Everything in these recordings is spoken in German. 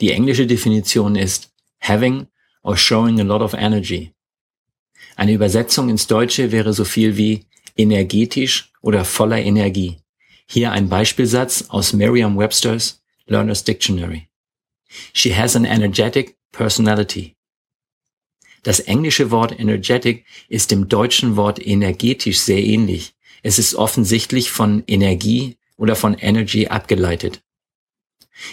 Die englische Definition ist having or showing a lot of energy. Eine Übersetzung ins Deutsche wäre so viel wie energetisch oder voller Energie. Hier ein Beispielsatz aus Merriam-Webster's Learner's Dictionary. She has an energetic personality. Das englische Wort energetic ist dem deutschen Wort energetisch sehr ähnlich. Es ist offensichtlich von Energie oder von Energy abgeleitet.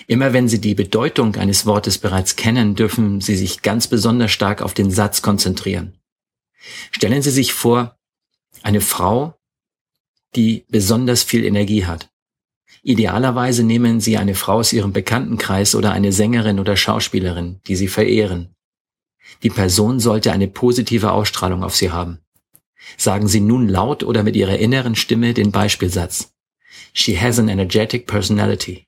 Immer wenn Sie die Bedeutung eines Wortes bereits kennen, dürfen Sie sich ganz besonders stark auf den Satz konzentrieren. Stellen Sie sich vor, eine Frau, die besonders viel Energie hat. Idealerweise nehmen Sie eine Frau aus Ihrem Bekanntenkreis oder eine Sängerin oder Schauspielerin, die Sie verehren. Die Person sollte eine positive Ausstrahlung auf Sie haben. Sagen Sie nun laut oder mit Ihrer inneren Stimme den Beispielsatz. She has an energetic personality.